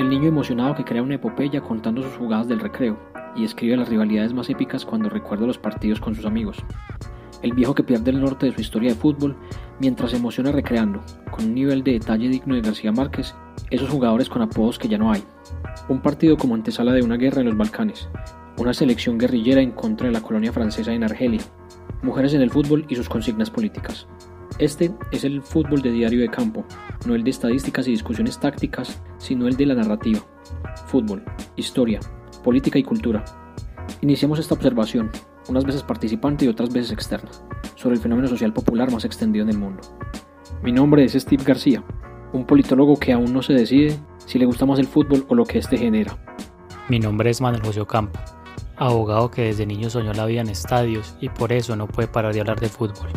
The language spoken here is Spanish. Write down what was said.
El niño emocionado que crea una epopeya contando sus jugadas del recreo y escribe las rivalidades más épicas cuando recuerda los partidos con sus amigos. El viejo que pierde el norte de su historia de fútbol mientras se emociona recreando, con un nivel de detalle digno de García Márquez, esos jugadores con apodos que ya no hay. Un partido como antesala de una guerra en los Balcanes, una selección guerrillera en contra de la colonia francesa en Argelia, mujeres en el fútbol y sus consignas políticas. Este es el fútbol de diario de campo, no el de estadísticas y discusiones tácticas, sino el de la narrativa. Fútbol, historia, política y cultura. Iniciamos esta observación, unas veces participante y otras veces externa, sobre el fenómeno social popular más extendido en el mundo. Mi nombre es Steve García, un politólogo que aún no se decide si le gusta más el fútbol o lo que éste genera. Mi nombre es Manuel José Ocampo, abogado que desde niño soñó la vida en estadios y por eso no puede parar de hablar de fútbol.